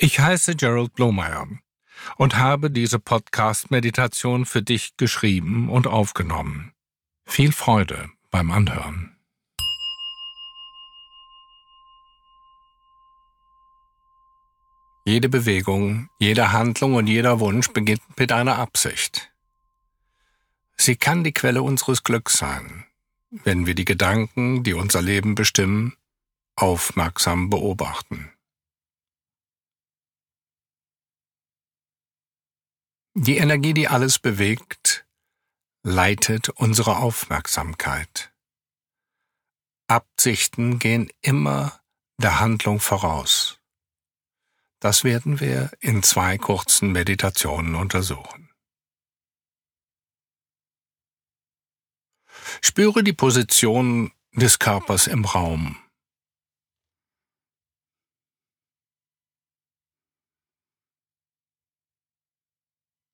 Ich heiße Gerald Blomeyer und habe diese Podcast-Meditation für dich geschrieben und aufgenommen. Viel Freude beim Anhören. Jede Bewegung, jede Handlung und jeder Wunsch beginnt mit einer Absicht. Sie kann die Quelle unseres Glücks sein, wenn wir die Gedanken, die unser Leben bestimmen, aufmerksam beobachten. Die Energie, die alles bewegt, leitet unsere Aufmerksamkeit. Absichten gehen immer der Handlung voraus. Das werden wir in zwei kurzen Meditationen untersuchen. Spüre die Position des Körpers im Raum.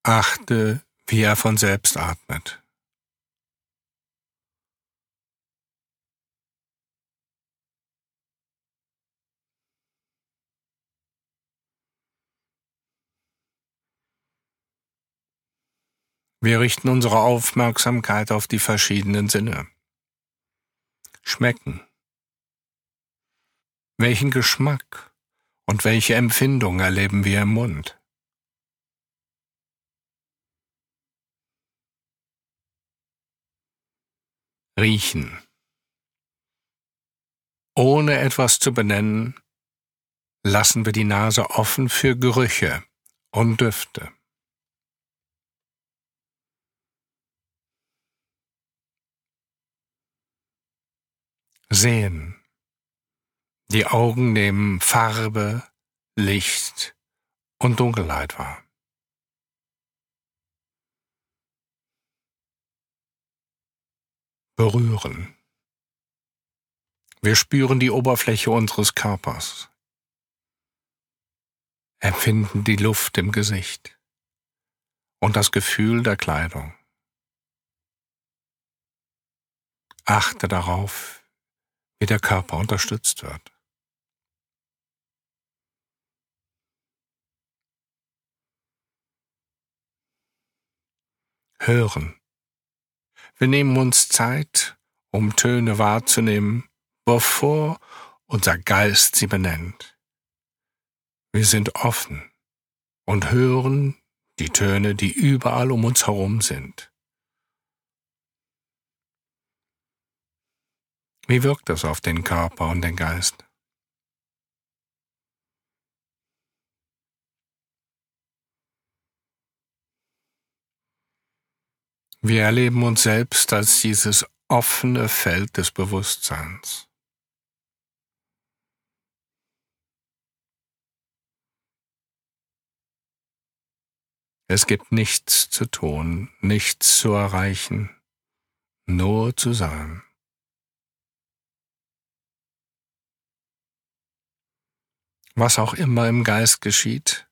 Achte, wie er von selbst atmet. Wir richten unsere Aufmerksamkeit auf die verschiedenen Sinne. Schmecken. Welchen Geschmack und welche Empfindung erleben wir im Mund? Riechen. Ohne etwas zu benennen, lassen wir die Nase offen für Gerüche und Düfte. Sehen. Die Augen nehmen Farbe, Licht und Dunkelheit wahr. Berühren. Wir spüren die Oberfläche unseres Körpers, empfinden die Luft im Gesicht und das Gefühl der Kleidung. Achte darauf, wie der Körper unterstützt wird. Hören. Wir nehmen uns Zeit, um Töne wahrzunehmen, bevor unser Geist sie benennt. Wir sind offen und hören die Töne, die überall um uns herum sind. Wie wirkt das auf den Körper und den Geist? Wir erleben uns selbst als dieses offene Feld des Bewusstseins. Es gibt nichts zu tun, nichts zu erreichen, nur zu sein. Was auch immer im Geist geschieht,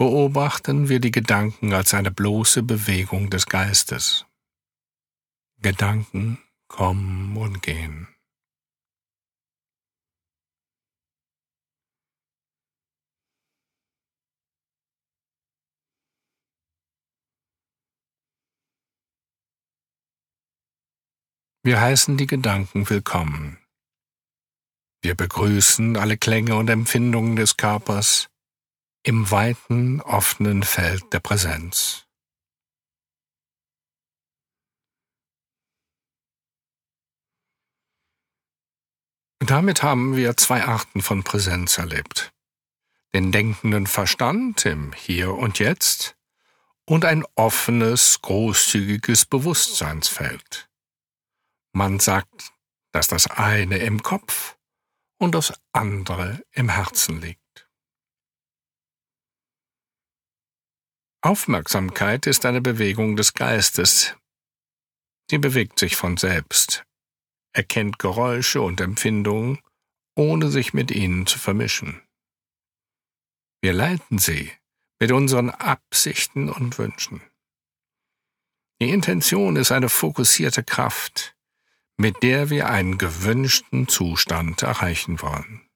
beobachten wir die Gedanken als eine bloße Bewegung des Geistes. Gedanken kommen und gehen. Wir heißen die Gedanken willkommen. Wir begrüßen alle Klänge und Empfindungen des Körpers im weiten, offenen Feld der Präsenz. Damit haben wir zwei Arten von Präsenz erlebt. Den denkenden Verstand im Hier und Jetzt und ein offenes, großzügiges Bewusstseinsfeld. Man sagt, dass das eine im Kopf und das andere im Herzen liegt. Aufmerksamkeit ist eine Bewegung des Geistes. Sie bewegt sich von selbst, erkennt Geräusche und Empfindungen, ohne sich mit ihnen zu vermischen. Wir leiten sie mit unseren Absichten und Wünschen. Die Intention ist eine fokussierte Kraft, mit der wir einen gewünschten Zustand erreichen wollen.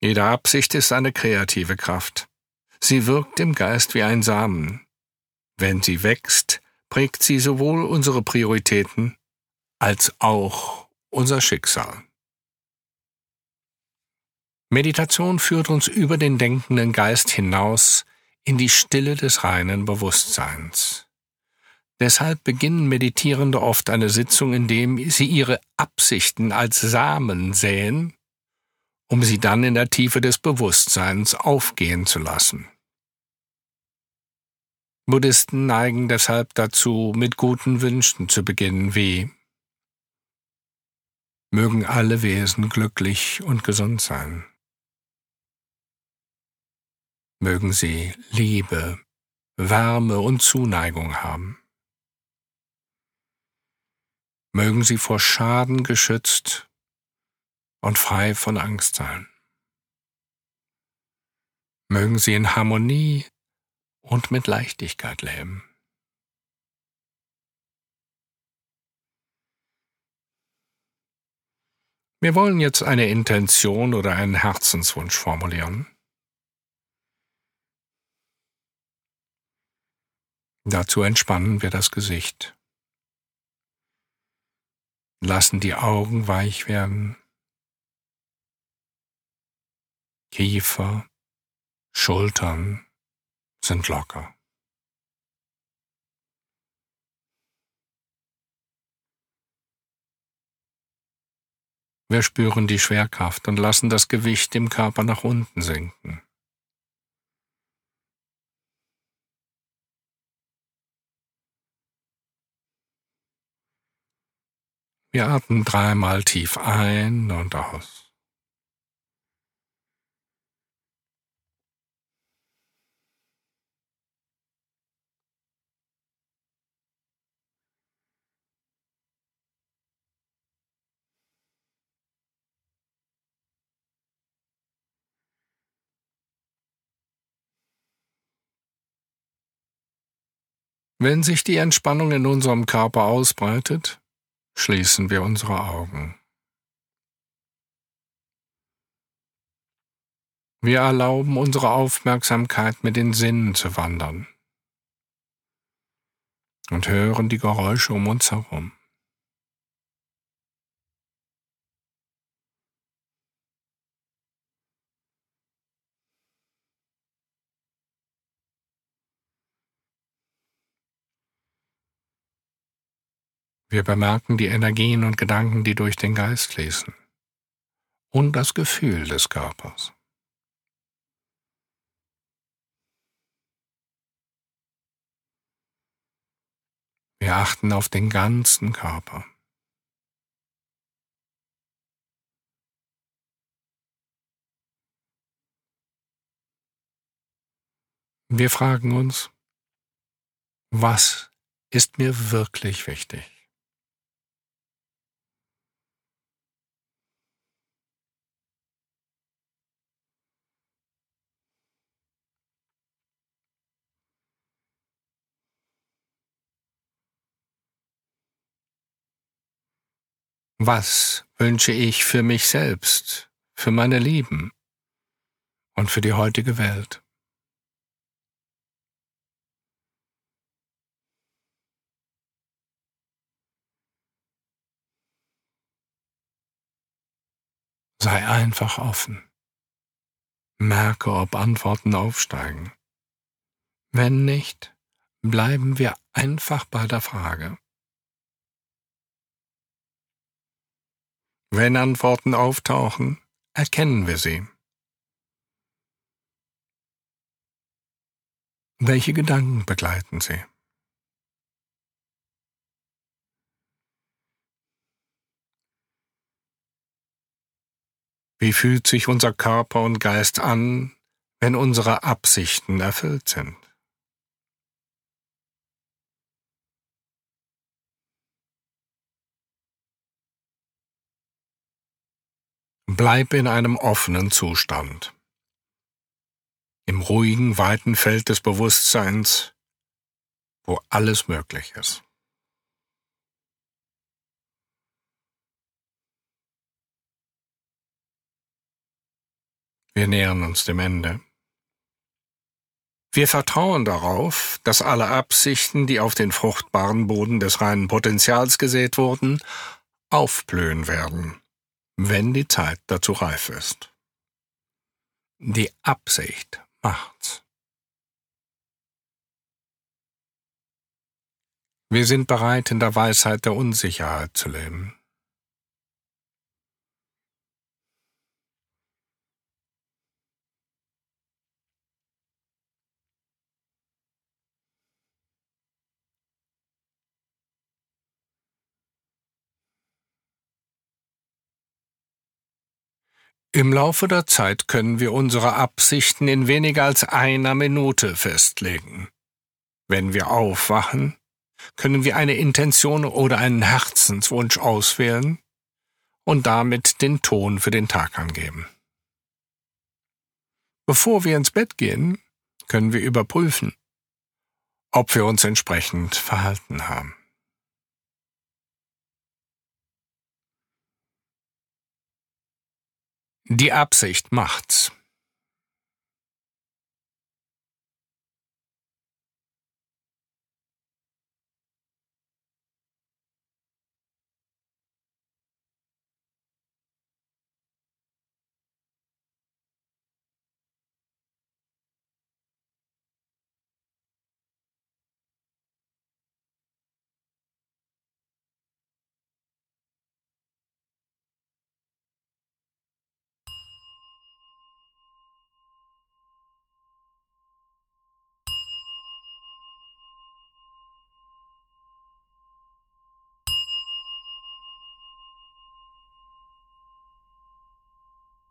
Jede Absicht ist eine kreative Kraft. Sie wirkt im Geist wie ein Samen. Wenn sie wächst, prägt sie sowohl unsere Prioritäten als auch unser Schicksal. Meditation führt uns über den denkenden Geist hinaus in die Stille des reinen Bewusstseins. Deshalb beginnen Meditierende oft eine Sitzung, indem sie ihre Absichten als Samen säen, um sie dann in der Tiefe des Bewusstseins aufgehen zu lassen. Buddhisten neigen deshalb dazu, mit guten Wünschen zu beginnen, wie Mögen alle Wesen glücklich und gesund sein. Mögen sie Liebe, Wärme und Zuneigung haben. Mögen sie vor Schaden geschützt und frei von Angst sein. Mögen sie in Harmonie und mit Leichtigkeit leben. Wir wollen jetzt eine Intention oder einen Herzenswunsch formulieren. Dazu entspannen wir das Gesicht, lassen die Augen weich werden, Kiefer, Schultern sind locker. Wir spüren die Schwerkraft und lassen das Gewicht im Körper nach unten sinken. Wir atmen dreimal tief ein und aus. Wenn sich die Entspannung in unserem Körper ausbreitet, schließen wir unsere Augen. Wir erlauben unsere Aufmerksamkeit mit den Sinnen zu wandern und hören die Geräusche um uns herum. Wir bemerken die Energien und Gedanken, die durch den Geist fließen. Und das Gefühl des Körpers. Wir achten auf den ganzen Körper. Wir fragen uns, was ist mir wirklich wichtig? Was wünsche ich für mich selbst, für meine Lieben und für die heutige Welt? Sei einfach offen. Merke, ob Antworten aufsteigen. Wenn nicht, bleiben wir einfach bei der Frage. Wenn Antworten auftauchen, erkennen wir sie. Welche Gedanken begleiten sie? Wie fühlt sich unser Körper und Geist an, wenn unsere Absichten erfüllt sind? Bleib in einem offenen Zustand. Im ruhigen, weiten Feld des Bewusstseins, wo alles möglich ist. Wir nähern uns dem Ende. Wir vertrauen darauf, dass alle Absichten, die auf den fruchtbaren Boden des reinen Potenzials gesät wurden, aufblühen werden, wenn die Zeit dazu reif ist. Die Absicht macht's. Wir sind bereit, in der Weisheit der Unsicherheit zu leben. Im Laufe der Zeit können wir unsere Absichten in weniger als einer Minute festlegen. Wenn wir aufwachen, können wir eine Intention oder einen Herzenswunsch auswählen und damit den Ton für den Tag angeben. Bevor wir ins Bett gehen, können wir überprüfen, ob wir uns entsprechend verhalten haben. Die Absicht macht's.